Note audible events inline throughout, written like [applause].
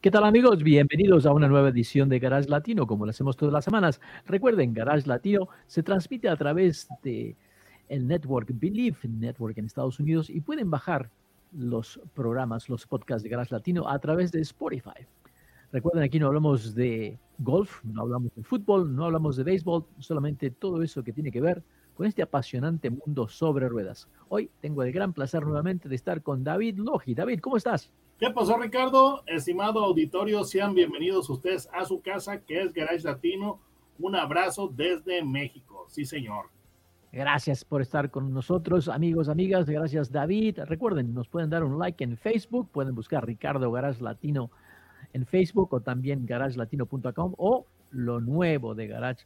¿Qué tal amigos? Bienvenidos a una nueva edición de Garage Latino, como lo hacemos todas las semanas. Recuerden, Garage Latino se transmite a través de el network Believe Network en Estados Unidos y pueden bajar los programas, los podcasts de Garage Latino a través de Spotify. Recuerden, aquí no hablamos de golf, no hablamos de fútbol, no hablamos de béisbol, solamente todo eso que tiene que ver con este apasionante mundo sobre ruedas. Hoy tengo el gran placer nuevamente de estar con David Logi. David, ¿cómo estás? ¿Qué pasó, Ricardo? Estimado auditorio, sean bienvenidos ustedes a su casa, que es Garage Latino. Un abrazo desde México. Sí, señor. Gracias por estar con nosotros, amigos, amigas. Gracias, David. Recuerden, nos pueden dar un like en Facebook, pueden buscar Ricardo Garage Latino en Facebook o también garagelatino.com o lo nuevo de Garage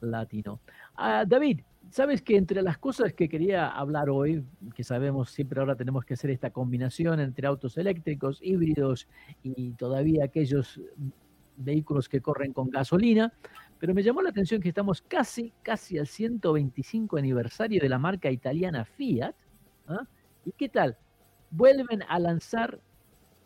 Latino. Ah, David, sabes que entre las cosas que quería hablar hoy, que sabemos siempre ahora tenemos que hacer esta combinación entre autos eléctricos, híbridos y todavía aquellos vehículos que corren con gasolina, pero me llamó la atención que estamos casi, casi al 125 aniversario de la marca italiana Fiat. ¿ah? ¿Y qué tal? Vuelven a lanzar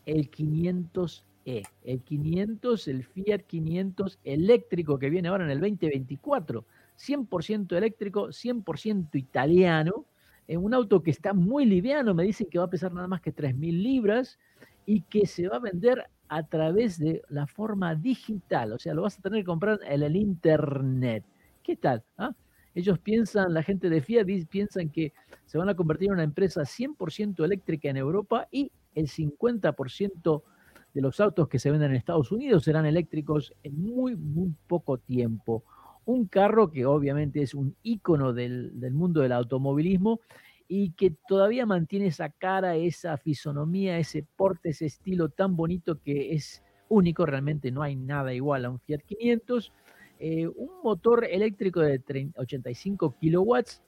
el 500e, el 500, el Fiat 500 eléctrico que viene ahora en el 2024 100% eléctrico, 100% italiano, en un auto que está muy liviano, me dicen que va a pesar nada más que 3.000 libras y que se va a vender a través de la forma digital, o sea, lo vas a tener que comprar en el internet. ¿Qué tal? Ah? Ellos piensan, la gente de Fiat piensan que se van a convertir en una empresa 100% eléctrica en Europa y el 50% de los autos que se venden en Estados Unidos serán eléctricos en muy, muy poco tiempo un carro que obviamente es un ícono del, mundo del automovilismo y que todavía mantiene esa cara, esa fisonomía, ese porte, ese estilo tan bonito que es único, realmente no hay nada igual a un Fiat 500. Eh, un motor eléctrico de 85 kilowatts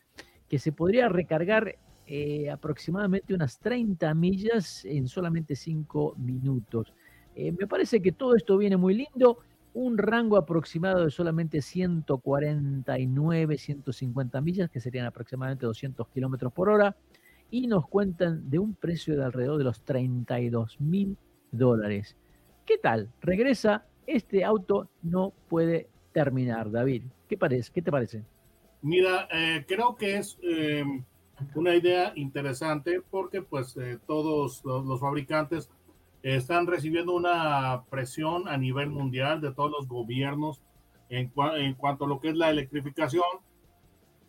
que se podría recargar eh, aproximadamente unas 30 millas en solamente 5 minutos. Eh, me parece que todo esto viene muy lindo un rango aproximado de solamente 149, 150 millas, que serían aproximadamente 200 kilómetros por hora, y nos cuentan de un precio de alrededor de los 32 mil dólares. ¿Qué tal? Regresa, este auto no puede terminar, David. ¿Qué, parece? ¿Qué te parece? Mira, eh, creo que es eh, una idea interesante porque pues eh, todos los fabricantes están recibiendo una presión a nivel mundial de todos los gobiernos en, cuanto a lo que es la electrificación.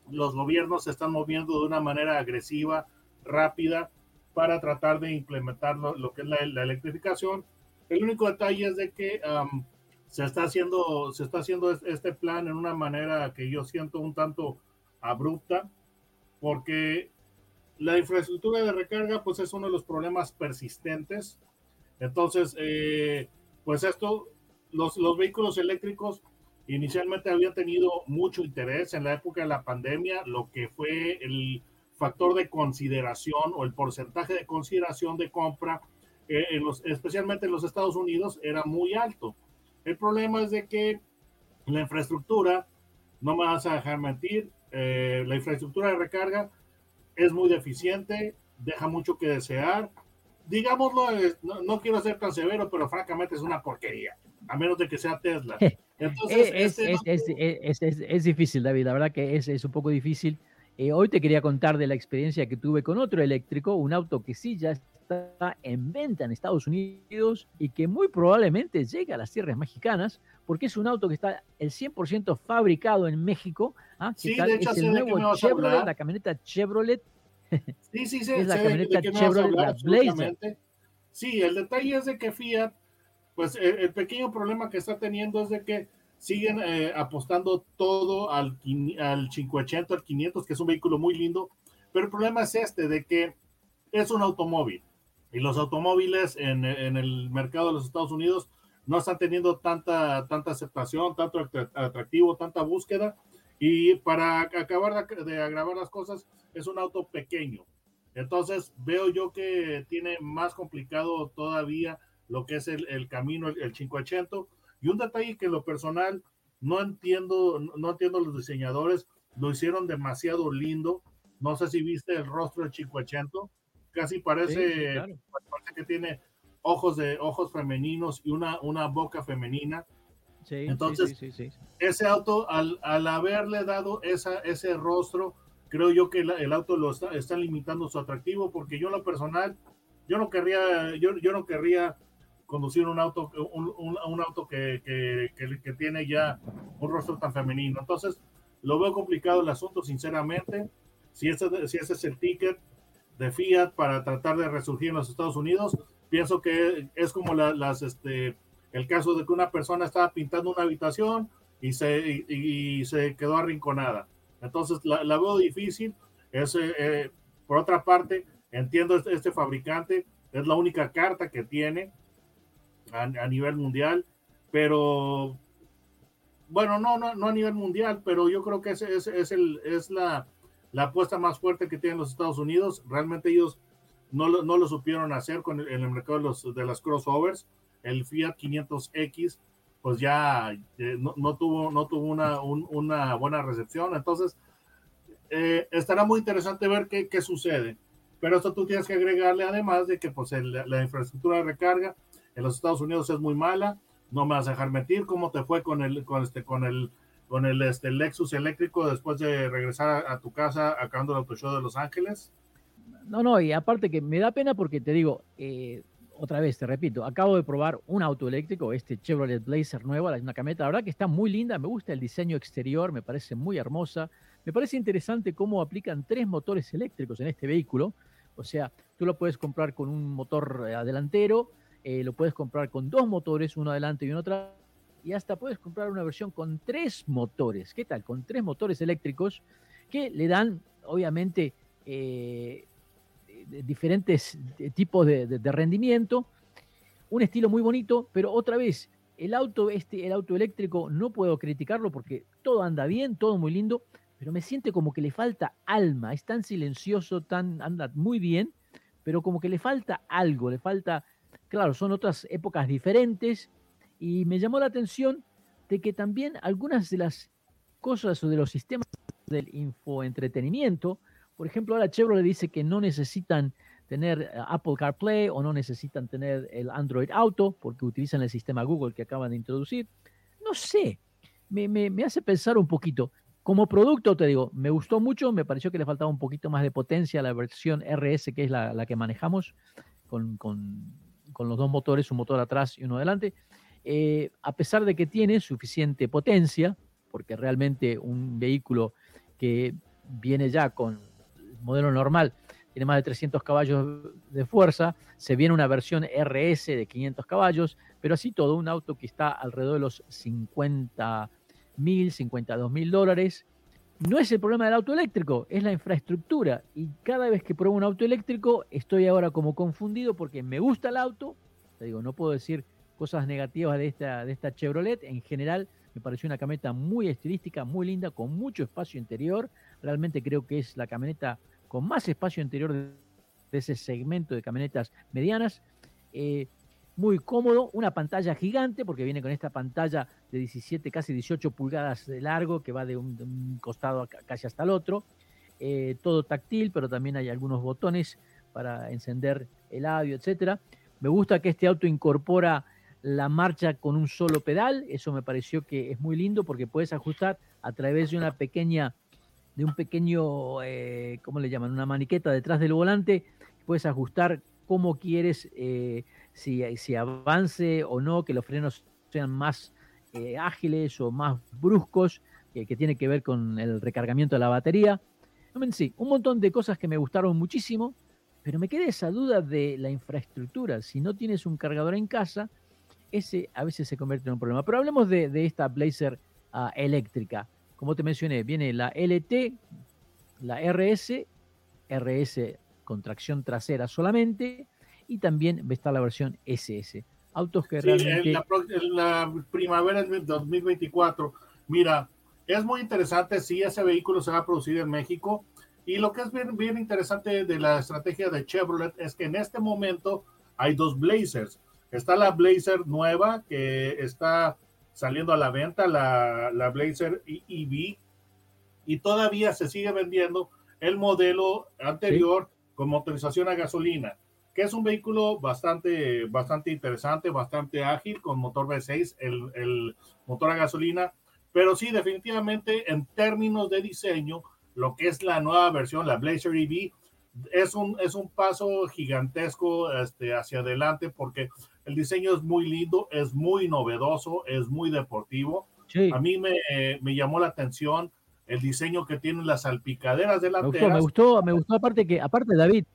Los gobiernos se están moviendo de una manera agresiva, rápida, para tratar de implementar lo, que es la, electrificación. El único detalle es de que se, está haciendo, se está haciendo este plan en una manera que yo siento un tanto abrupta, porque la infraestructura de recarga pues es uno de los problemas persistentes entonces, eh, pues esto, los, los vehículos eléctricos inicialmente habían tenido mucho interés en la época de la pandemia, lo que fue el factor de consideración o el porcentaje de consideración de compra, eh, en los, especialmente en los Estados Unidos, era muy alto. El problema es de que la infraestructura, no me vas a dejar mentir, eh, la infraestructura de recarga es muy deficiente, deja mucho que desear digámoslo, no, quiero ser tan severo, pero francamente es una porquería, a menos de que sea Tesla. [laughs] Entonces, es, este es, difícil, David, la verdad que es, un poco difícil. Eh, hoy te quería contar de la experiencia que tuve con otro eléctrico, un auto que sí ya está en venta en Estados Unidos y que muy probablemente llega a las tierras mexicanas, porque es un auto que está el 100% fabricado en México. ¿ah? Sí, de hecho, es el nuevo Chevrolet, la camioneta Chevrolet Sí, sí, sí. Es la camioneta Chevrolet, Blazer. Sí, el detalle es de que Fiat, pues el, pequeño problema que está teniendo es de que siguen eh, apostando todo al, al 580, al 500, que es un vehículo muy lindo, pero el problema es este, de que es un automóvil y los automóviles en, en el mercado de los Estados Unidos no están teniendo tanta, tanta aceptación, tanto atractivo, tanta búsqueda. Y para acabar de agravar las cosas, es un auto pequeño. Entonces veo yo que tiene más complicado todavía lo que es el, el camino, el, el 580. Y un detalle que en lo personal no entiendo, no entiendo los diseñadores, lo hicieron demasiado lindo. No sé si viste el rostro del 580, casi parece, parece que tiene ojos de ojos femeninos y una, una boca femenina. Sí, Entonces, ese auto, al, al, haberle dado esa, ese rostro, creo yo que el auto lo está, está, limitando su atractivo, porque yo en lo personal, yo no querría, yo, yo no querría conducir un auto, un, un, un auto que, que, que, que, tiene ya un rostro tan femenino. Entonces, lo veo complicado el asunto, sinceramente. Si ese, si ese es el ticket de Fiat para tratar de resurgir en los Estados Unidos, pienso que es como la, las, este, el caso de que una persona estaba pintando una habitación y se, y, y se quedó arrinconada. Entonces la, la veo difícil. Es, eh, por otra parte, entiendo este, este, fabricante, es la única carta que tiene a, a nivel mundial, pero bueno, no, no, no a nivel mundial, pero yo creo que es, es, es, el, es la, la apuesta más fuerte que tienen los Estados Unidos. Realmente ellos no lo, no lo supieron hacer con el, el mercado de, los, de las crossovers. El Fiat 500X, pues ya eh, no, no, tuvo, no tuvo una, un, una buena recepción. Entonces, eh, estará muy interesante ver qué, qué, sucede. Pero esto tú tienes que agregarle además de que pues la infraestructura de recarga en los Estados Unidos es muy mala. No me vas a dejar mentir cómo te fue con el, con este, con el, con el este, Lexus eléctrico después de regresar a, a tu casa acabando el auto show de Los Ángeles. No, no, y aparte que me da pena porque te digo, eh, otra vez te repito, acabo de probar un auto eléctrico, este Chevrolet Blazer nuevo, una camioneta, la verdad que está muy linda, me gusta el diseño exterior, me parece muy hermosa, me parece interesante cómo aplican tres motores eléctricos en este vehículo, o sea, tú lo puedes comprar con un motor eh, delantero, eh, lo puedes comprar con dos motores, uno adelante y uno atrás, y hasta puedes comprar una versión con tres motores, ¿qué tal? Con tres motores eléctricos que le dan, obviamente, eh, diferentes tipos de, de, de, rendimiento, un estilo muy bonito, pero otra vez, el auto, este, el auto eléctrico, no puedo criticarlo porque todo anda bien, todo muy lindo, pero me siente como que le falta alma, es tan silencioso, tan, anda muy bien, pero como que le falta algo, le falta, claro, son otras épocas diferentes, y me llamó la atención de que también algunas de las cosas o de los sistemas del infoentretenimiento, por ejemplo, ahora Chevrolet dice que no necesitan tener eh, Apple CarPlay o no necesitan tener el Android Auto porque utilizan el sistema Google que acaban de introducir. No sé, me, me, me hace pensar un poquito. Como producto, te digo, me gustó mucho, me pareció que le faltaba un poquito más de potencia a la versión RS, que es la, la que manejamos, con, con, con, los dos motores, un motor atrás y uno adelante. Eh, a pesar de que tiene suficiente potencia, porque realmente un vehículo que viene ya con modelo normal tiene más de 300 caballos de fuerza, se viene una versión RS de 500 caballos, pero así todo, un auto que está alrededor de los 50 mil, 52 mil dólares. No es el problema del auto eléctrico, es la infraestructura. Y cada vez que pruebo un auto eléctrico, estoy ahora como confundido porque me gusta el auto. Te digo, no puedo decir cosas negativas de esta, de esta Chevrolet. En general, me pareció una camioneta muy estilística, muy linda, con mucho espacio interior. Realmente creo que es la camioneta con más espacio interior de, ese segmento de camionetas medianas. Eh, muy cómodo, una pantalla gigante, porque viene con esta pantalla de 17, casi 18 pulgadas de largo, que va de un, de un costado casi hasta el otro. Eh, todo táctil, pero también hay algunos botones para encender el audio, etcétera. Me gusta que este auto incorpora la marcha con un solo pedal, eso me pareció que es muy lindo porque puedes ajustar a través de una pequeña de un pequeño, eh, ¿cómo le llaman? Una maniqueta detrás del volante, puedes ajustar cómo quieres, eh, si, si, avance o no, que los frenos sean más eh, ágiles o más bruscos, que tiene que ver con el recargamiento de la batería. Sí, un montón de cosas que me gustaron muchísimo, pero me queda esa duda de la infraestructura. Si no tienes un cargador en casa, ese a veces se convierte en un problema. Pero hablemos de, esta Blazer uh, eléctrica como te mencioné, viene la LT, la RS, RS con tracción trasera solamente, y también está la versión SS. autos que Sí, realmente... en la, en la primavera del 2024. Mira, es muy interesante si ese vehículo se va a producir en México. Y lo que es bien, bien interesante de la estrategia de Chevrolet es que en este momento hay dos Blazers. Está la Blazer nueva que está saliendo a la venta, la, la Blazer EV, y todavía se sigue vendiendo el modelo anterior con motorización a gasolina que es un vehículo bastante, bastante interesante, bastante ágil, con motor V6, el, el motor a gasolina, pero sí, definitivamente en términos de diseño, lo que es la nueva versión, la Blazer EV, es un, es un paso gigantesco este, hacia adelante porque el diseño es muy lindo, es muy novedoso, es muy deportivo. Sí, A mí me, me llamó la atención el diseño que tienen las salpicaderas me gustó, delanteras. me gustó, me gustó aparte que, aparte David,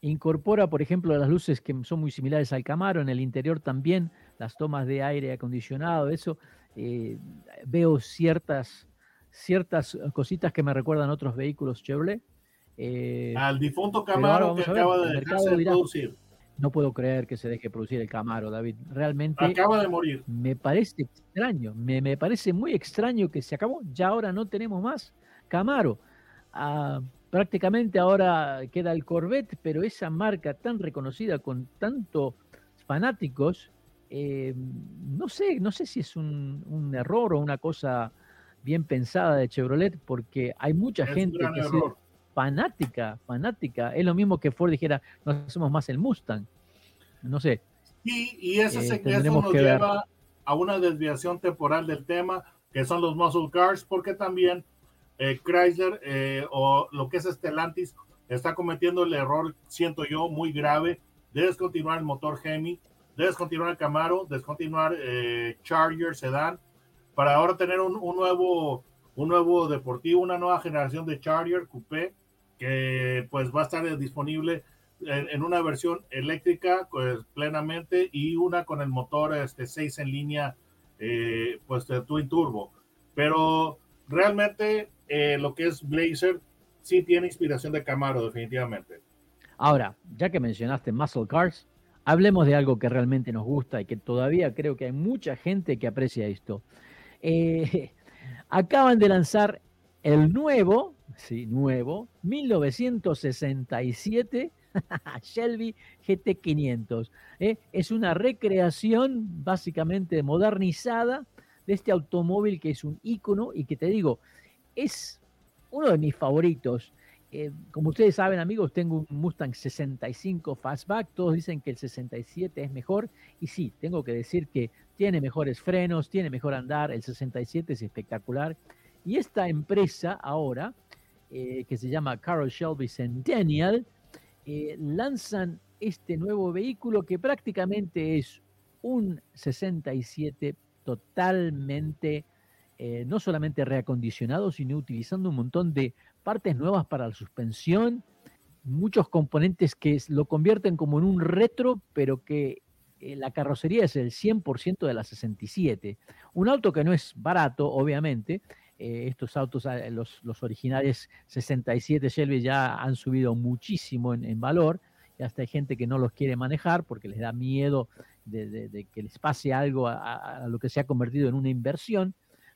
incorpora, por ejemplo, las luces que son muy similares al Camaro, en el interior también, las tomas de aire acondicionado, eso, eh, veo ciertas, ciertas cositas que me recuerdan otros vehículos Chevrolet. eh, Al difunto Camaro que a acaba de dejarse de producir. No puedo creer que se deje producir el Camaro, David. Realmente Acaba de morir. me parece extraño, me, me parece muy extraño que se acabó. Ya ahora no tenemos más Camaro. Ah, prácticamente ahora queda el Corvette, pero esa marca tan reconocida con tantos fanáticos, eh, no sé, no sé si es un, un error o una cosa bien pensada de Chevrolet, porque hay mucha Es gente que error. Fanática, fanática. Es lo mismo que Ford dijera, no hacemos más el Mustang. No sé. Y, y ese Eh, se- eso nos que ver. lleva a una desviación temporal del tema, que son los muscle cars, porque también eh, Chrysler eh, o lo que es Stellantis está cometiendo el error, siento yo, muy grave de descontinuar el motor Hemi, de descontinuar el Camaro, descontinuar eh, Charger Sedan, para ahora tener un, un nuevo un nuevo deportivo, una nueva generación de Charger Coupé, que pues va a estar disponible en, en una versión eléctrica pues, plenamente y una con el motor este 6 en línea eh, pues de Twin Turbo. Pero realmente eh, lo que es Blazer sí tiene inspiración de Camaro definitivamente. Ahora, ya que mencionaste Muscle Cars, hablemos de algo que realmente nos gusta y que todavía creo que hay mucha gente que aprecia esto. Eh, [laughs] acaban de lanzar el nuevo, sí, nuevo, 1967 [laughs] Shelby GT500. ¿eh? Es una recreación básicamente modernizada de este automóvil que es un ícono y que te digo, es uno de mis favoritos. Eh, como ustedes saben, amigos, tengo un Mustang 65 Fastback. Todos dicen que el 67 es mejor. Y sí, tengo que decir que tiene mejores frenos, tiene mejor andar. El 67 es espectacular. Y esta empresa ahora, eh, que se llama Carroll Shelby Centennial, eh, lanzan este nuevo vehículo que prácticamente es un 67 totalmente, eh, no solamente reacondicionado, sino utilizando un montón de partes nuevas para la suspensión, muchos componentes que lo convierten como en un retro, pero que la carrocería es el 100% de la 67. Un auto que no es barato, obviamente. Eh, estos autos, ah, los, originales 67 Shelby ya han subido muchísimo en, valor y hasta hay gente que no los quiere manejar porque les da miedo de, que les pase algo a, lo que se ha convertido en una inversión.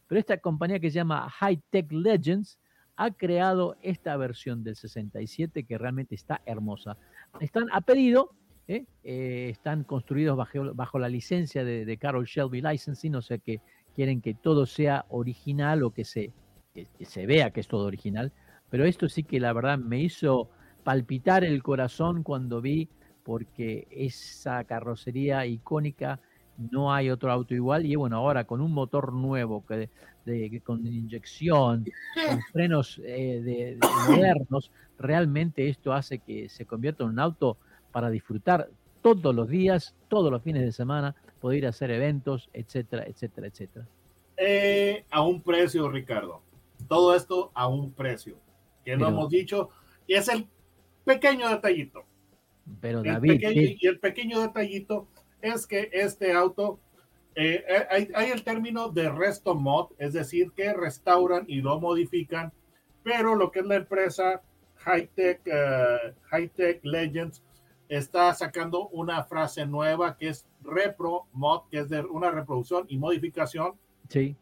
Pero esta compañía que se llama High Tech Legends ha creado esta versión del 67 que realmente está hermosa. Están a pedido, ¿eh? Eh, están construidos bajo, bajo la licencia de, de Carroll Shelby Licensing, o sea que quieren que todo sea original o que se, que- que se vea que es todo original. Pero esto sí que la verdad me hizo palpitar el corazón cuando vi, porque esa carrocería icónica no hay otro auto igual. Y bueno, ahora con un motor nuevo, que de- con inyección, con [laughs] frenos eh, de- de modernos, realmente esto hace que se convierta en un auto para disfrutar todos los días, todos los fines de semana, poder ir a hacer eventos, etcétera, etcétera, etcétera. Eh, a un precio, Ricardo. Todo esto a un precio, que no Pero- hemos dicho, y es el pequeño detallito. Pero El David, pequeño- ¿qué- y el pequeño detallito es que este auto, eh, eh, hay, hay el término de resto mod, es decir, que restauran y lo modifican, pero lo que es la empresa Hightech, eh, Hightech Legends está sacando una frase nueva que es repro mod, que es de una reproducción y modificación. Sí.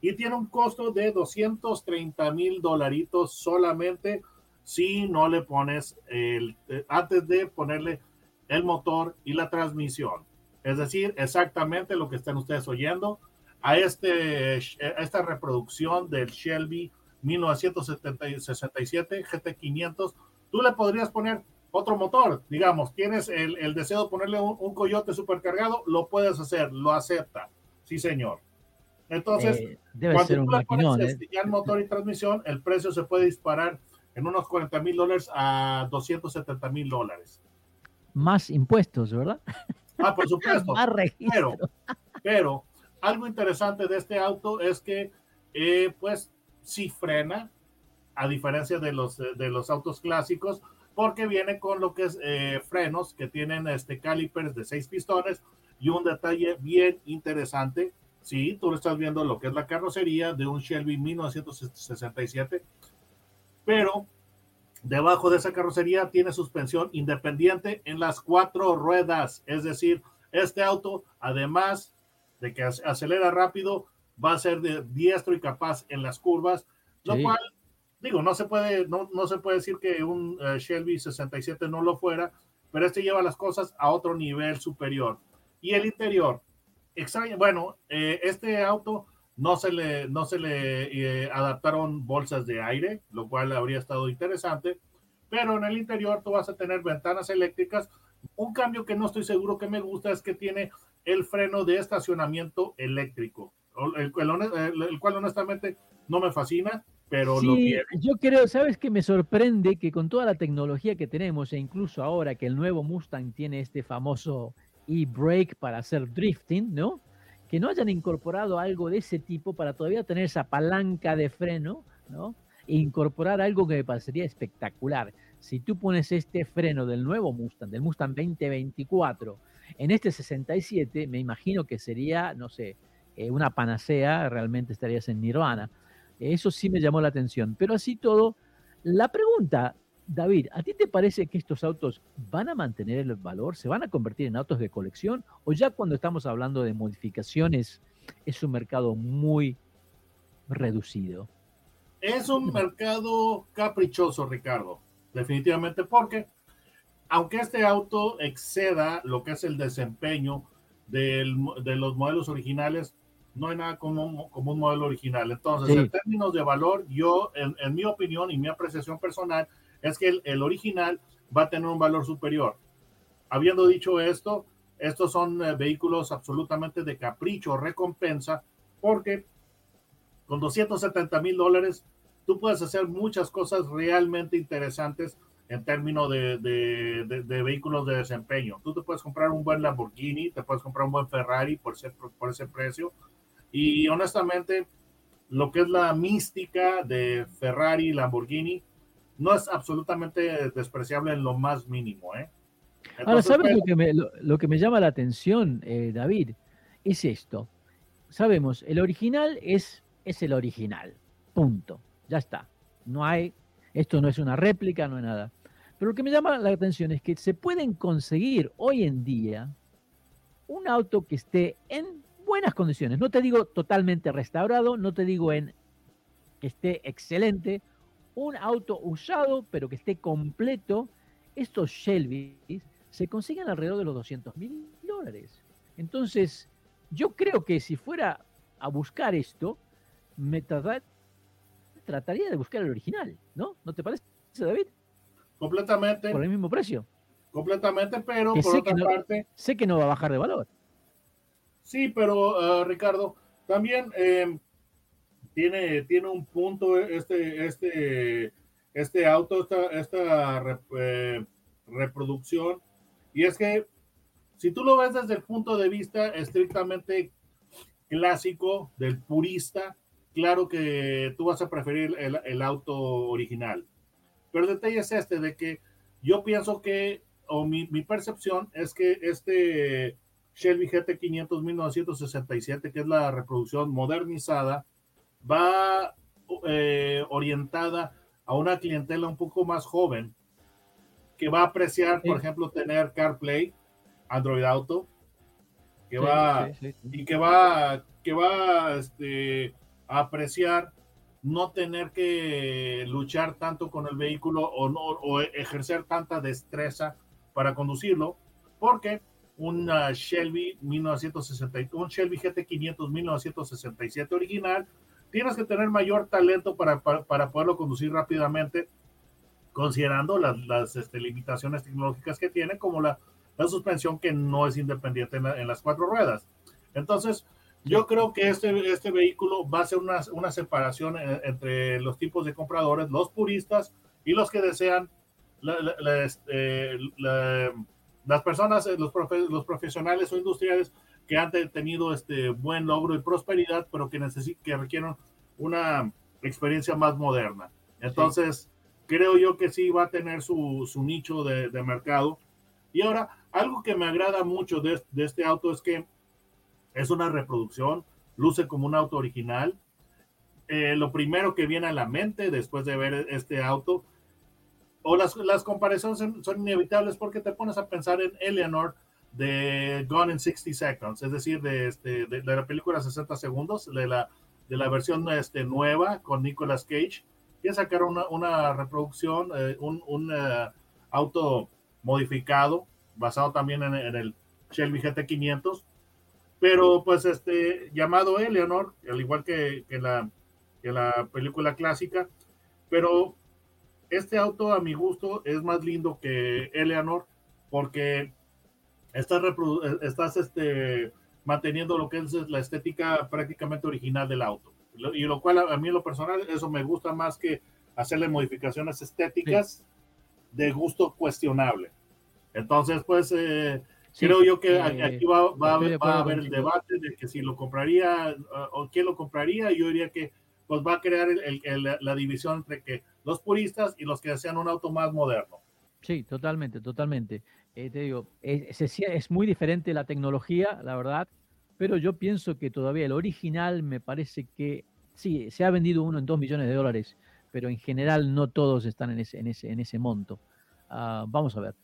Y tiene un costo de 230 mil dolaritos solamente si no le pones el, eh, antes de ponerle el motor y la transmisión. Es decir, exactamente lo que están ustedes oyendo a, este, a esta reproducción del Shelby 1967 GT500. Tú le podrías poner otro motor, digamos, tienes el, el deseo de ponerle un, un, coyote supercargado, lo puedes hacer, lo acepta. Sí, señor. Entonces, Eh, debe ser un tú le pones maquinón, ¿eh? este, ya el motor y transmisión, el precio se puede disparar en unos 40 mil dólares a 270 mil dólares. Más impuestos, ¿verdad? Ah, por supuesto. [laughs] Más registro. pero, pero algo interesante de este auto es que, eh, pues, sí frena, a diferencia de los, de los autos clásicos, porque viene con lo que es eh, frenos que tienen este calipers de seis pistones y un detalle bien interesante. Sí, tú estás viendo lo que es la carrocería de un Shelby 1967, pero debajo de esa carrocería tiene suspensión independiente en las cuatro ruedas. Es decir, este auto, además de que ac- acelera rápido, va a ser de diestro y capaz en las curvas, lo Sí. cual, digo, no se puede, no, no se puede decir que un eh, Shelby 67 no lo fuera, pero este lleva las cosas a otro nivel superior. Y el interior, extraño, bueno, eh, este auto no se le, no se le eh, adaptaron bolsas de aire, lo cual habría estado interesante, pero en el interior tú vas a tener ventanas eléctricas. Un cambio que no estoy seguro que me gusta es que tiene el freno de estacionamiento eléctrico, el- el- el cual honestamente no me fascina, pero lo Sí, tiene. yo creo, ¿sabes qué me sorprende? Que con toda la tecnología que tenemos, e incluso ahora que el nuevo Mustang tiene este famoso e-brake para hacer drifting, ¿no? Que no hayan incorporado algo de ese tipo para todavía tener esa palanca de freno, ¿no? E incorporar algo que me parecería espectacular. Si tú pones este freno del nuevo Mustang, del Mustang 2024, en este 67, me imagino que sería, no sé, eh, una panacea, realmente estarías en Nirvana. Eso sí me llamó la atención. Pero así todo, la pregunta, David, ¿a ti te parece que estos autos van a mantener el valor? ¿Se van a convertir en autos de colección? ¿O ya cuando estamos hablando de modificaciones es un mercado muy reducido? Es un mercado caprichoso, Ricardo, definitivamente, porque aunque este auto exceda lo que es el desempeño de los modelos originales, no hay nada como, como un modelo original. Entonces, Sí. en términos de valor, yo, en, en mi opinión y mi apreciación personal, es que el, el original va a tener un valor superior. Habiendo dicho esto, estos son eh, vehículos absolutamente de capricho, recompensa, porque con 270 mil dólares tú puedes hacer muchas cosas realmente interesantes en términos de, de- de- de vehículos de desempeño. Tú te puedes comprar un buen Lamborghini, te puedes comprar un buen Ferrari por ese, por ese precio. Y honestamente, lo que es la mística de Ferrari Lamborghini no es absolutamente despreciable en lo más mínimo. ¿eh? Ahora, ¿sabes pero- lo que, me, lo, lo que me llama la atención, eh, David? Es esto. Sabemos, el original es, es el original. Punto. Ya está. No hay, esto no es una réplica, no es nada. Pero lo que me llama la atención es que se pueden conseguir hoy en día un auto que esté en buenas condiciones. No te digo totalmente restaurado, no te digo en que esté excelente, un auto usado, pero que esté completo. Estos Shelby se consiguen alrededor de los 200 mil dólares. Entonces, yo creo que si fuera a buscar esto, me trata- trataría de buscar el original, ¿no? ¿No te parece, David? completamente, Por el mismo precio. completamente, pero Que por otra no- parte, Sé que no va a bajar de valor. Sí, pero eh, Ricardo, también eh, tiene, tiene un punto este, este, este auto, esta, esta eh, reproducción, y es que si tú lo ves desde el punto de vista estrictamente clásico del purista, claro que tú vas a preferir el, el auto original. Pero el detalle es este, de que yo pienso que, o mi, mi percepción es que este Shelby GT500 1967, que es la reproducción modernizada, va eh, orientada a una clientela un poco más joven que va a apreciar, por ejemplo, tener CarPlay, Android Auto, que va y que va que va este, a apreciar no tener que luchar tanto con el vehículo o no o ejercer tanta destreza para conducirlo, porque un Shelby 1960, un Shelby GT500 1967 original, tienes que tener mayor talento para, para, poderlo conducir rápidamente, considerando las, las este, limitaciones tecnológicas que tiene, como la, la suspensión que no es independiente en, las cuatro ruedas. Entonces, yo creo que este, este vehículo va a ser una, una separación eh, entre los tipos de compradores, los puristas y los que desean este, las personas, eh, los, los profesionales o industriales que han tenido este buen logro y prosperidad, pero que, que requieren una experiencia más moderna. Entonces, creo yo que sí va a tener su, su nicho de, de mercado. Y ahora, algo que me agrada mucho de, este auto es que es una reproducción, luce como un auto original. Eh, lo primero que viene a la mente después de ver este auto, o las, las comparaciones son, inevitables porque te pones a pensar en Eleanor de Gone in 60 Seconds, es decir, de, este, de, la película 60 segundos, de la, de la versión este, nueva con Nicolas Cage, que sacaron una, una reproducción, eh, un, un eh, auto modificado basado también en, el Shelby GT500, pero pues este llamado Eleanor, al igual que, la, la película clásica, pero este auto a mi gusto es más lindo que Eleanor porque estás, estás este, manteniendo lo que es la estética prácticamente original del auto. Y lo cual a, mí en lo personal eso me gusta más que hacerle modificaciones estéticas de gusto cuestionable. Entonces, pues, eh, creo yo que eh, aquí va, va, a haber el debate de que si lo compraría o quién lo compraría. Yo diría que pues va a crear el, la división entre que los puristas y los que desean un auto más moderno. Sí, totalmente, totalmente. Eh, te digo, es, es, muy diferente la tecnología, la verdad, pero yo pienso que todavía el original me parece que sí, se ha vendido uno en dos millones de dólares, pero en general no todos están en ese, en ese, en ese monto. Ah, vamos a ver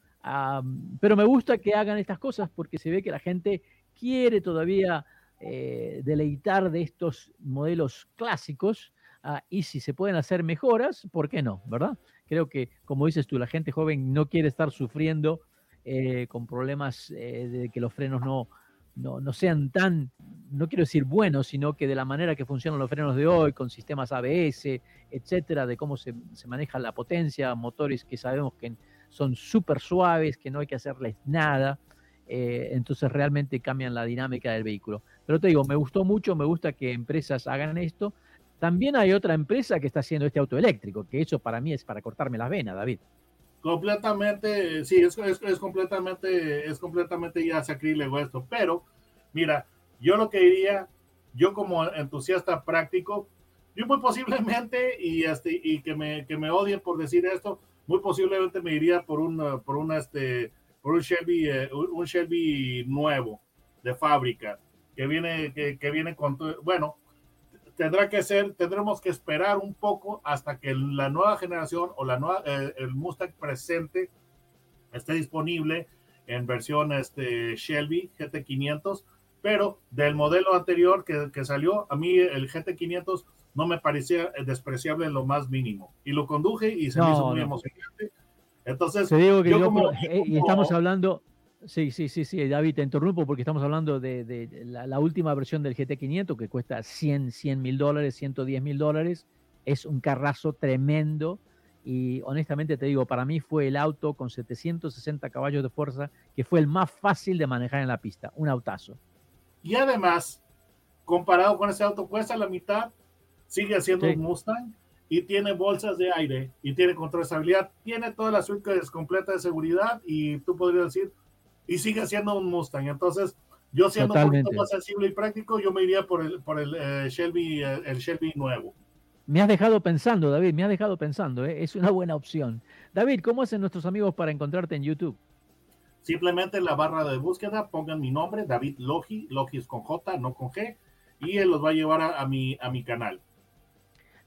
pero me gusta que hagan estas cosas porque se ve que la gente quiere todavía eh, deleitar de estos modelos clásicos ah, y si se pueden hacer mejoras, ¿por qué no? ¿Verdad? Creo que, como dices tú, la gente joven no quiere estar sufriendo eh, con problemas eh, de que los frenos no, no, sean tan, no quiero decir buenos, sino que de la manera que funcionan los frenos de hoy, con sistemas ABS, etcétera, de cómo se, se maneja la potencia, motores que sabemos que son súper suaves, que no hay que hacerles nada. Eh, entonces realmente cambian la dinámica del vehículo. Pero te digo, me gustó mucho, me gusta que empresas hagan esto. También hay otra empresa que está haciendo este auto eléctrico, que eso para mí es para cortarme las venas, David. Completamente, sí, es, es, completamente, es completamente ya sacrílego esto. Pero, mira, yo lo que diría, yo como entusiasta práctico, yo muy posiblemente, y, este, y que, me, que me odien por decir esto, muy posiblemente me iría por un, por una, este, por un Shelby, eh, un Shelby nuevo de fábrica que viene, que, que viene con, bueno, tendrá que ser, tendremos que esperar un poco hasta que la nueva generación o la nueva, eh, el Mustang presente esté disponible en versión este, Shelby GT500, pero del modelo anterior que, que, salió, a mí el GT500 no me parecía despreciable en lo más mínimo. Y lo conduje y se me hizo muy emocionante. Entonces, te digo que yo, eh, y estamos hablando, sí, sí, sí, sí, David, te interrumpo porque estamos hablando de, la, última versión del GT500 que cuesta 100, 100 mil dólares, 110 mil dólares. Es un carrazo tremendo. Y honestamente te digo, para mí fue el auto con 760 caballos de fuerza que fue el más fácil de manejar en la pista, un autazo. Y además, comparado con ese auto, cuesta la mitad sigue haciendo un Mustang y tiene bolsas de aire y tiene control de estabilidad, tiene toda la suite completa de seguridad y tú podrías decir, y sigue siendo un Mustang. Entonces, yo siendo un poquito más sensible y práctico, yo me iría por el, por el eh, Shelby, eh, el Shelby nuevo. Me has dejado pensando, David, me has dejado pensando, ¿eh? es una buena opción. David, ¿cómo hacen nuestros amigos para encontrarte en YouTube? Simplemente en la barra de búsqueda pongan mi nombre, David Logi, Logi es con J, no con G, y él los va a llevar a, mi, a mi canal.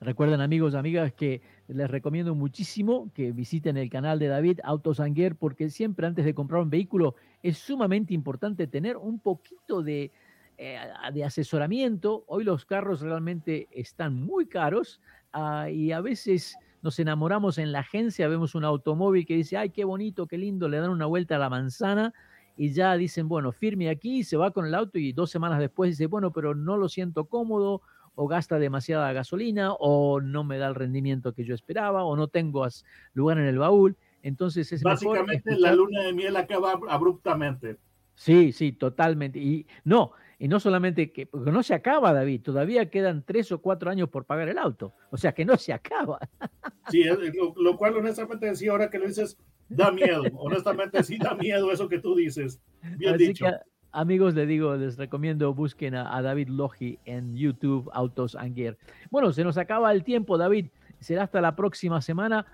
Recuerden amigos, amigas, que les recomiendo muchísimo que visiten el canal de David Autosanguer porque siempre antes de comprar un vehículo es sumamente importante tener un poquito de, eh, asesoramiento. Hoy los carros realmente están muy caros ah, y a veces nos enamoramos en la agencia, vemos un automóvil que dice, ay, qué bonito, qué lindo, le dan una vuelta a la manzana y ya dicen, bueno, firme aquí, se va con el auto y dos semanas después dice, bueno, pero no lo siento cómodo o gasta demasiada gasolina o no me da el rendimiento que yo esperaba o no tengo lugar en el baúl. Entonces es Básicamente la luna de miel acaba abruptamente. Sí, sí, totalmente. Y no, y no solamente que, porque no se acaba, David, todavía quedan tres o cuatro años por pagar el auto. O sea que no se acaba. Sí, lo, cual honestamente sí, ahora que lo dices, da miedo. Honestamente sí da miedo eso que tú dices. Bien dicho. Amigos, les digo, les recomiendo busquen a, David Logi en YouTube Autos and Gear. Bueno, se nos acaba el tiempo, David. Será hasta la próxima semana.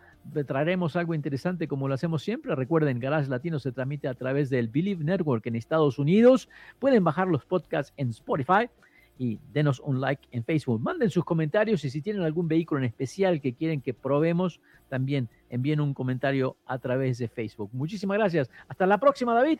Traeremos algo interesante como lo hacemos siempre. Recuerden, Garage Latino se transmite a través del Believe Network en Estados Unidos. Pueden bajar los podcasts en Spotify y denos un like en Facebook. Manden sus comentarios y si tienen algún vehículo en especial que quieren que probemos, también envíen un comentario a través de Facebook. Muchísimas gracias. Hasta la próxima, David.